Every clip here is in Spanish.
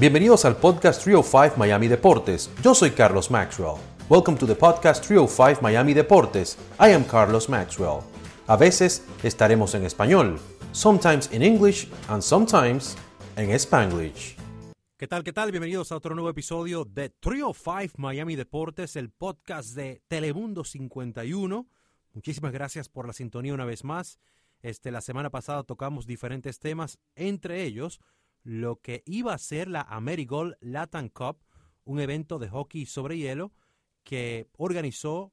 Bienvenidos al podcast 305 Miami Deportes. Yo soy Carlos Maxwell. Welcome to the podcast 305 Miami Deportes. I am Carlos Maxwell. A veces estaremos en español, sometimes in English and sometimes en Spanglish. ¿Qué tal? ¿Qué tal? Bienvenidos a otro nuevo episodio de 305 Miami Deportes, el podcast de Telemundo 51. Muchísimas gracias por la sintonía una vez más. Este, la semana pasada tocamos diferentes temas, entre ellos lo que iba a ser la Amerigold Latin Cup, un evento de hockey sobre hielo que organizó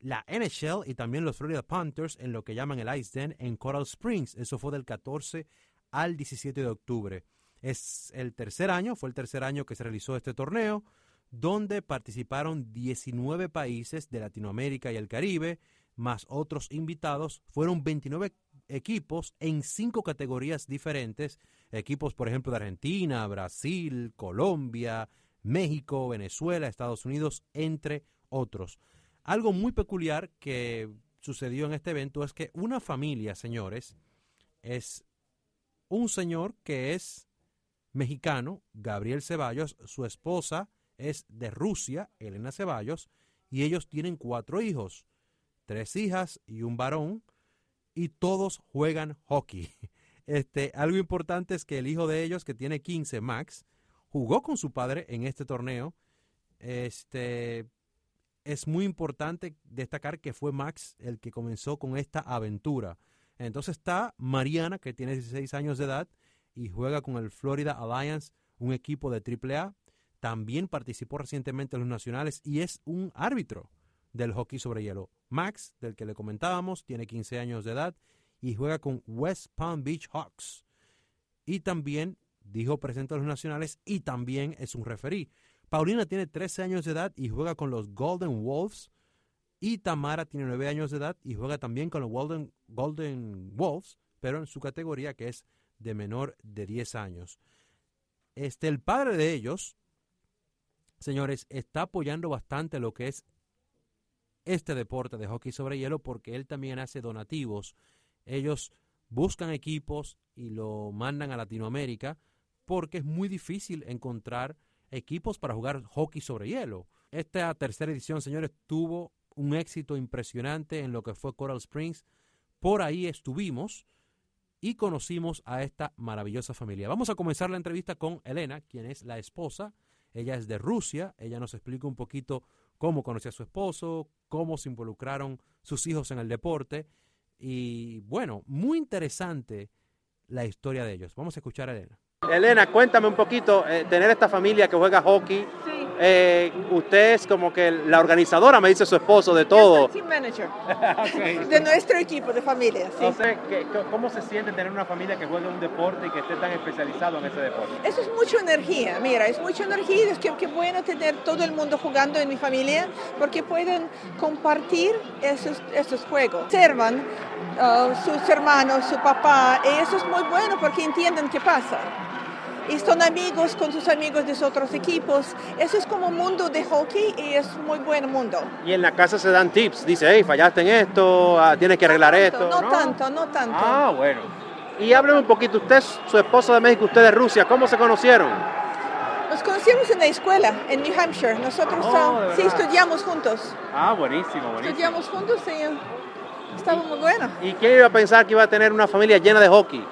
la NHL y también los Florida Panthers en lo que llaman el Ice Den en Coral Springs. Eso fue del 14 al 17 de octubre. Es el tercer año, fue el tercer año que se realizó este torneo, donde participaron 19 países de Latinoamérica y el Caribe, más otros invitados. Fueron 29 equipos en cinco categorías diferentes. Equipos, por ejemplo, de Argentina, Brasil, Colombia, México, Venezuela, Estados Unidos, entre otros. Algo muy peculiar que sucedió en este evento es que una familia, señores, es un señor que es mexicano, Gabriel Ceballos, su esposa es de Rusia, Elena Ceballos, y ellos tienen cuatro hijos, tres hijas y un varón, y todos juegan hockey. Este, algo importante es que el hijo de ellos, que tiene 15, Max, jugó con su padre en este torneo. Este, es muy importante destacar que fue Max el que comenzó con esta aventura. Entonces está Mariana, que tiene 16 años de edad y juega con el Florida Alliance, un equipo de AAA. También participó recientemente en los nacionales y es un árbitro del hockey sobre hielo. Max, del que le comentábamos, tiene 15 años de edad y juega con West Palm Beach Hawks. Y también dijo presente a los nacionales y también es un referí. Paulina tiene 13 años de edad y juega con los Golden Wolves. Y Tamara tiene 9 años de edad y juega también con los Golden, Golden Wolves, pero en su categoría que es de menor de 10 años. Este, el padre de ellos, señores, está apoyando bastante lo que es este deporte de hockey sobre hielo porque él también hace donativos. Ellos buscan equipos y lo mandan a Latinoamérica porque es muy difícil encontrar equipos para jugar hockey sobre hielo. Esta tercera edición, señores, tuvo un éxito impresionante en lo que fue Coral Springs. Por ahí estuvimos y conocimos a esta maravillosa familia. Vamos a comenzar la entrevista con Elena, quien es la esposa. Ella es de Rusia. Ella nos explica un poquito cómo conoció a su esposo, cómo se involucraron sus hijos en el deporte. Y bueno, muy interesante la historia de ellos. Vamos a escuchar a Elena. Elena, cuéntame un poquito, eh, tener esta familia que juega hockey, eh, usted es como que la organizadora, me dice su esposo, de todo. Team manager de nuestro equipo de familia. Sí. Entonces, ¿qué- ¿cómo se siente tener una familia que juega un deporte y que esté tan especializado en ese deporte? Eso es mucha energía, mira, es mucha energía, es que, que bueno tener todo el mundo jugando en mi familia porque pueden compartir esos, esos juegos. Observan uh, sus hermanos, su papá, y eso es muy bueno porque entienden qué pasa. Y son amigos con sus amigos de otros equipos. Eso es como un mundo de hockey y es muy buen mundo. Y en la casa se dan tips, dice, hey, fallaste en esto, ah, tienes que arreglar esto. No tanto, no tanto. Ah, bueno. Y hábleme un poquito, usted es su esposo de México, usted de Rusia, ¿cómo se conocieron? Nos conocimos en la escuela, en New Hampshire. Nosotros Oh, ah, ¿de sí estudiamos juntos. Ah, buenísimo, buenísimo. Estudiamos juntos y estaba muy bueno. ¿Y quién iba a pensar que iba a tener una familia llena de hockey?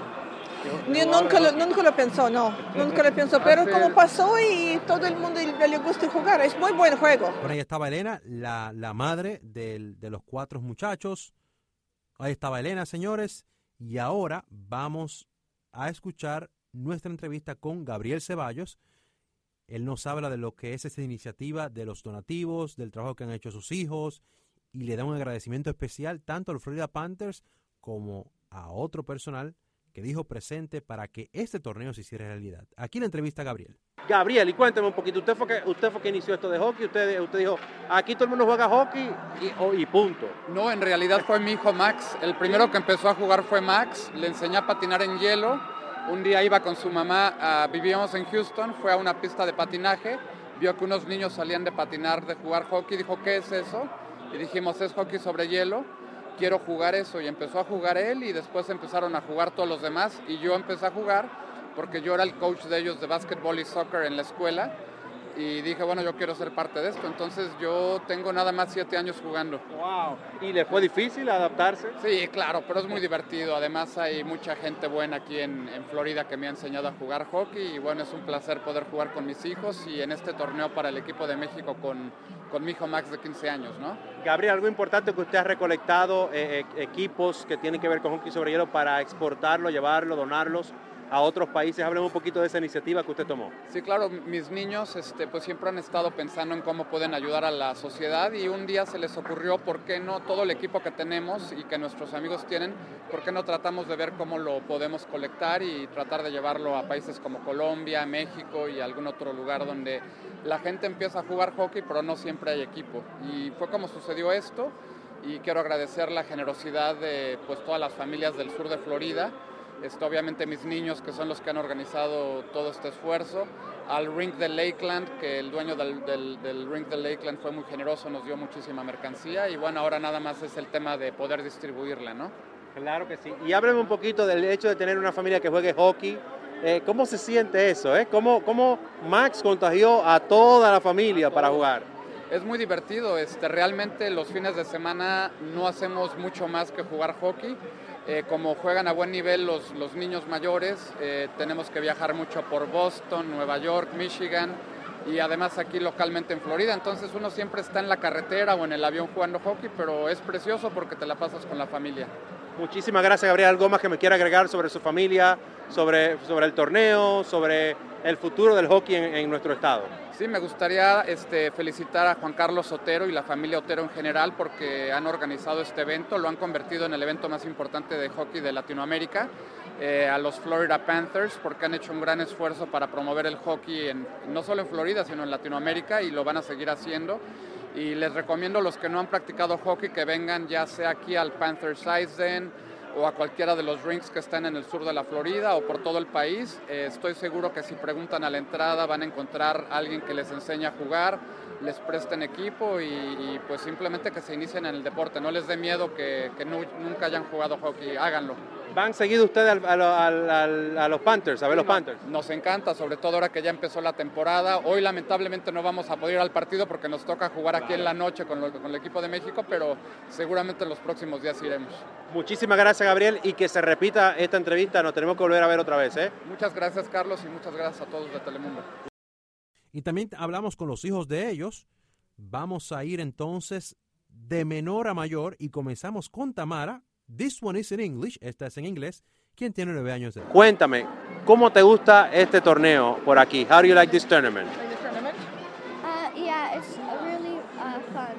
Ni- nunca, lo, nunca lo pensó, no. Nunca lo pensó. Pero como pasó y todo el mundo le le gusta jugar, es muy buen juego. Por ahí estaba Elena, la, la madre del- de los cuatro muchachos. Ahí estaba Elena, señores. Y ahora vamos a escuchar nuestra entrevista con Gabriel Ceballos. Él nos habla de lo que es esta iniciativa, de los donativos, del trabajo que han hecho sus hijos y le da un agradecimiento especial tanto a los Florida Panthers como a otro personal que dijo presente para que este torneo se hiciera realidad. Aquí la entrevista a Gabriel. Gabriel, y cuénteme un poquito, usted fue que, usted fue que inició esto de hockey, usted, usted dijo, aquí todo el mundo juega hockey y, oh, y punto. No, en realidad fue mi hijo Max. El primero que empezó a jugar fue Max. Le enseñé a patinar en hielo. Un día iba con su mamá, ah, vivíamos en Houston, fue a una pista de patinaje, vio que unos niños salían de patinar, de jugar hockey, dijo, ¿qué es eso? Y dijimos, es hockey sobre hielo, quiero jugar eso. Y empezó a jugar él y después empezaron a jugar todos los demás y yo empecé a jugar porque yo era el coach de ellos de básquetbol y soccer en la escuela y dije, bueno, yo quiero ser parte de esto. Entonces yo tengo nada más siete años jugando. ¡Wow! ¿Y le fue difícil adaptarse? Sí, claro, pero es muy divertido. Además hay mucha gente buena aquí en, en, Florida que me ha enseñado a jugar hockey y bueno, es un placer poder jugar con mis hijos y en este torneo para el equipo de México con, con mi hijo Max de 15 años, ¿no? Gabriel, algo importante que usted ha recolectado, eh, eh, equipos que tienen que ver con hockey sobre hielo para exportarlo, llevarlo, donarlos a otros países. Hábleme un poquito de esa iniciativa que usted tomó. Sí, claro, mis niños este, pues siempre han estado pensando en cómo pueden ayudar a la sociedad y un día se les ocurrió por qué no todo el equipo que tenemos y que nuestros amigos tienen, por qué no tratamos de ver cómo lo podemos colectar y tratar de llevarlo a países como Colombia, México y algún otro lugar donde la gente empieza a jugar hockey pero no siempre hay equipo. Y fue como sucedió esto y quiero agradecer la generosidad de pues, todas las familias del sur de Florida este, obviamente mis niños que son los que han organizado todo este esfuerzo, al Ring de Lakeland, que el dueño del, del, del, Ring de Lakeland fue muy generoso, nos dio muchísima mercancía y bueno, ahora nada más es el tema de poder distribuirla, ¿no? Claro que sí. Y hábleme un poquito del hecho de tener una familia que juegue hockey. Eh, ¿Cómo se siente eso? Eh? ¿Cómo, ¿Cómo Max contagió a toda la familia para jugar? Es muy divertido, este, realmente los fines de semana no hacemos mucho más que jugar hockey. Eh, como juegan a buen nivel los, los niños mayores, eh, tenemos que viajar mucho por Boston, Nueva York, Michigan y además aquí localmente en Florida. Entonces uno siempre está en la carretera o en el avión jugando hockey, pero es precioso porque te la pasas con la familia. Muchísimas gracias, Gabriel. ¿Algo que me quiera agregar sobre su familia, sobre, sobre el torneo, sobre el futuro del hockey en, en nuestro estado? Sí, me gustaría este, felicitar a Juan Carlos Otero y la familia Otero en general porque han organizado este evento, lo han convertido en el evento más importante de hockey de Latinoamérica, eh, a los Florida Panthers porque han hecho un gran esfuerzo para promover el hockey en, no solo en Florida, sino en Latinoamérica y lo van a seguir haciendo. Y les recomiendo a los que no han practicado hockey que vengan ya sea aquí al Panthers Eisen, o a cualquiera de los rinks que están en el sur de la Florida o por todo el país. Eh, estoy seguro que si preguntan a la entrada van a encontrar a alguien que les enseñe a jugar, les presten equipo y, pues simplemente que se inicien en el deporte. No les dé miedo que, nunca hayan jugado hockey, háganlo. ¿Van seguido ustedes al, al, al, a los Panthers, a ver los Panthers? Nos encanta, sobre todo ahora que ya empezó la temporada. Hoy lamentablemente no vamos a poder ir al partido porque nos toca jugar aquí en la noche con, lo, con el equipo de México, pero seguramente en los próximos días iremos. Muchísimas gracias Gabriel y que se repita esta entrevista, nos tenemos que volver a ver otra vez. ¿eh? Muchas gracias Carlos y muchas gracias a todos de Telemundo. Y también hablamos con los hijos de ellos. Vamos a ir entonces de menor a mayor y comenzamos con Tamara. This one is in English, esta es en inglés, quien tiene nueve años de. Cuéntame, ¿cómo te gusta este torneo por aquí? How do you like this tournament? This Uh, yeah, it's really uh, fun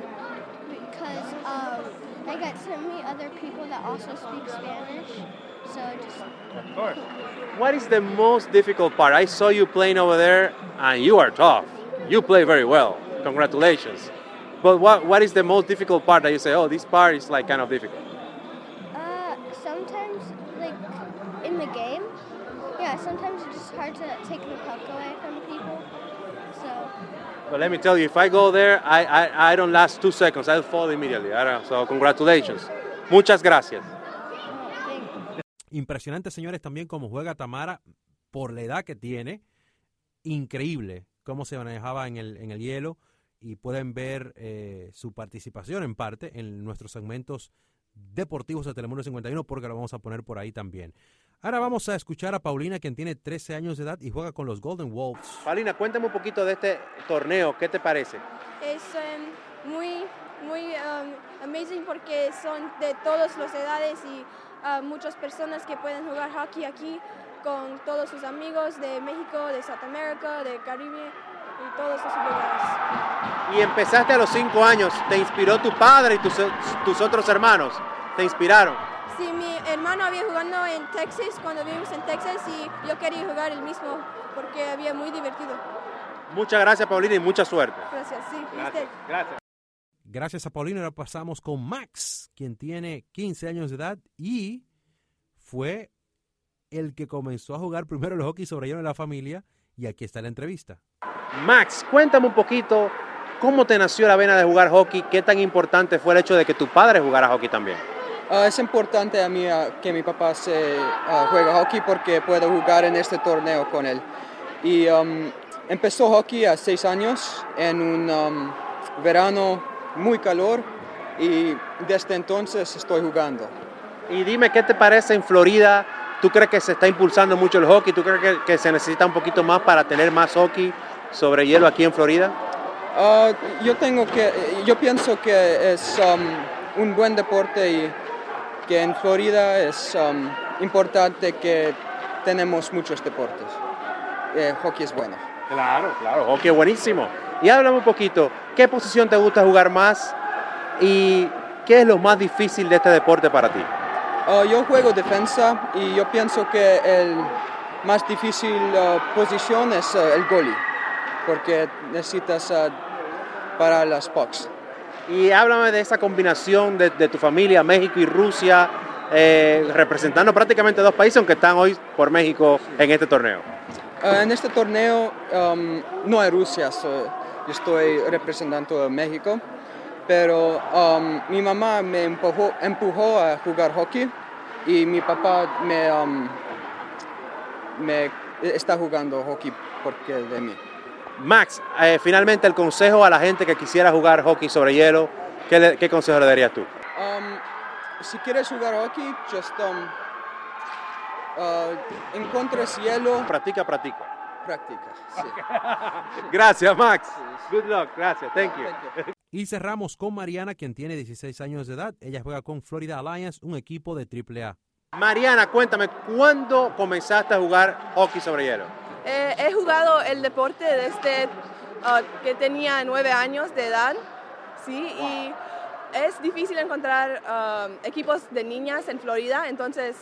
because um, I get to meet other people that also speak Spanish. So just Of course. What is the most difficult part? I saw you playing over there, and you are tough. You play very well. Congratulations. But what, what is the most difficult part that you say, oh, this part is like kind of difficult? Like in the game, yeah, sometimes it's just hard to take the puck away from people. So But let me tell you, if I go there, I, I, I don't last two seconds. I'll fall immediately. I don't- So congratulations. Muchas gracias. Impresionante, señores, también cómo juega Tamara por la edad que tiene. Increíble cómo se manejaba en el, en el hielo y pueden ver eh, su participación en parte en nuestros segmentos deportivos de Telemundo 51 porque lo vamos a poner por ahí también. Ahora vamos a escuchar a Paulina, quien tiene 13 años de edad y juega con los Golden Wolves. Paulina, cuéntame un poquito de este torneo. ¿Qué te parece? Es em, muy, muy em, amazing porque son de todas las edades y ah, muchas personas que pueden jugar hockey aquí con todos sus amigos de México, de Sudamérica, de Caribe y todos esos lugares. Y empezaste a los cinco años. ¿Te inspiró tu padre y tus, tus otros hermanos? ¿Te inspiraron? Sí, mi hermano había jugando en Texas cuando vivimos en Texas y yo quería jugar el mismo porque había muy divertido. Muchas gracias, Paulina, y mucha suerte. Gracias, sí. usted. Gracias. Gracias a Paulina, ahora pasamos con Max, quien tiene 15 años de edad y fue el que comenzó a jugar primero el hockey sobre hielo en la familia y aquí está la entrevista. Max, cuéntame un poquito cómo te nació la vena de jugar hockey, qué tan importante fue el hecho de que tu padre jugara hockey también. Ah, es importante a mí que mi papá se ah, juega hockey porque puedo jugar en este torneo con él. Y um, empezó hockey a seis años en un um, verano muy calor y desde entonces estoy jugando. Y dime, ¿qué te parece en Florida? ¿Tú crees que se está impulsando mucho el hockey? ¿Tú crees que, que se necesita un poquito más para tener más hockey sobre hielo aquí en Florida? Yo tengo que, yo pienso que es um, un buen deporte y que en Florida es um, importante que tenemos muchos deportes. Eh, hockey es bueno. Claro, claro, hockey es buenísimo. Y háblame un poquito, ¿qué posición te gusta jugar más y qué es lo más difícil de este deporte para ti? Ah, yo juego defensa y yo pienso que el más difícil ah, posición es ah, el goalie, porque necesitas ah, para las pucks. Y háblame de esa combinación de, de tu familia, México y Rusia, eh, representando prácticamente dos países, aunque están hoy por México en este torneo. Ah, en este torneo um, no hay Rusia, so- yo estoy representando a México, pero um, mi mamá me empujó, empujó a jugar hockey y mi papá me, um, me está jugando hockey porque de mí. Max, eh, finalmente el consejo a la gente que quisiera jugar hockey sobre hielo, ¿qué, le- qué consejo le darías tú? Um, si quieres jugar hockey, just um, uh, encuentres hielo, Practica, practica. practica. sí. Gracias, Max. Good luck. Gracias. Thank you. Thank you. Y cerramos con Mariana, quien tiene 16 años de edad. Ella juega con Florida Alliance, un equipo de AAA. Mariana, cuéntame, ¿cuándo comenzaste a jugar hockey sobre hielo? Eh, he jugado el deporte desde ah, que tenía nueve años de edad, sí, y es difícil encontrar ah, equipos de niñas en Florida, entonces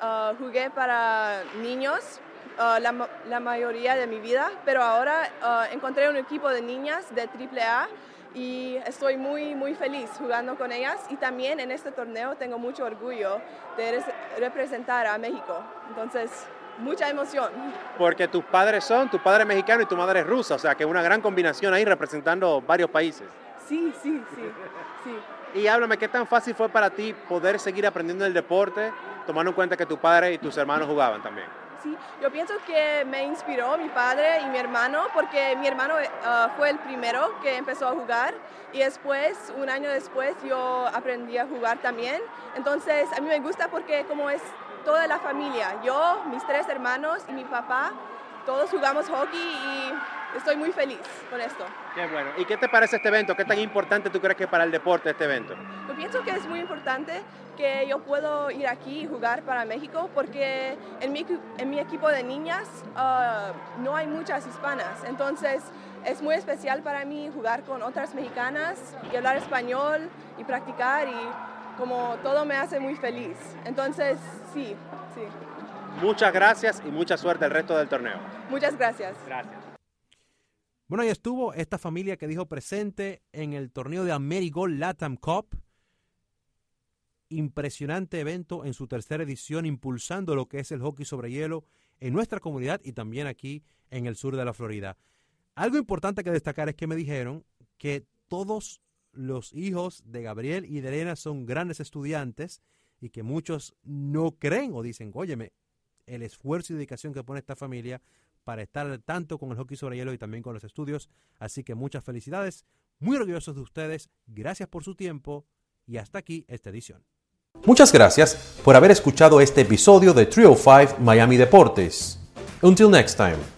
ah, jugué para niños ah, la, la mayoría de mi vida, pero ahora ah, encontré un equipo de niñas de AAA y estoy muy, muy feliz jugando con ellas y también en este torneo tengo mucho orgullo de res- representar a México, entonces mucha emoción. Porque tus padres son, tu padre es mexicano y tu madre es rusa, o sea que una gran combinación ahí representando varios países. Sí, sí, sí, sí. Y háblame, ¿qué tan fácil fue para ti poder seguir aprendiendo el deporte, tomando en cuenta que tu padre y tus hermanos jugaban también? Yo pienso que me inspiró mi padre y mi hermano porque mi hermano eh, ah, fue el primero que empezó a jugar y después, un año después, yo aprendí a jugar también. Entonces, a mí me gusta porque como es toda la familia, yo, mis tres hermanos y mi papá, todos jugamos hockey y estoy muy feliz con esto. Qué bueno. ¿Y qué te parece este evento? ¿Qué tan importante tú crees que es para el deporte este evento? Yo pienso que es muy importante que yo puedo ir aquí y jugar para México porque en mi, en mi equipo de niñas ah, no hay muchas hispanas. Entonces es muy especial para mí jugar con otras mexicanas y hablar español y practicar y como todo me hace muy feliz. Entonces sí, sí. Muchas gracias y mucha suerte el resto del torneo. Muchas gracias. Gracias. Bueno, ahí estuvo esta familia que dijo presente en el torneo de Amerigol Latam Cup. Impresionante evento en su tercera edición, impulsando lo que es el hockey sobre hielo en nuestra comunidad y también aquí en el sur de la Florida. Algo importante que destacar es que me dijeron que todos los hijos de Gabriel y de Elena son grandes estudiantes y que muchos no creen o dicen, óyeme, el esfuerzo y dedicación que pone esta familia para estar tanto con el hockey sobre hielo y también con los estudios. Así que muchas felicidades, muy orgullosos de ustedes, gracias por su tiempo y hasta aquí esta edición. Muchas gracias por haber escuchado este episodio de Trio 5 Miami Deportes. Until next time.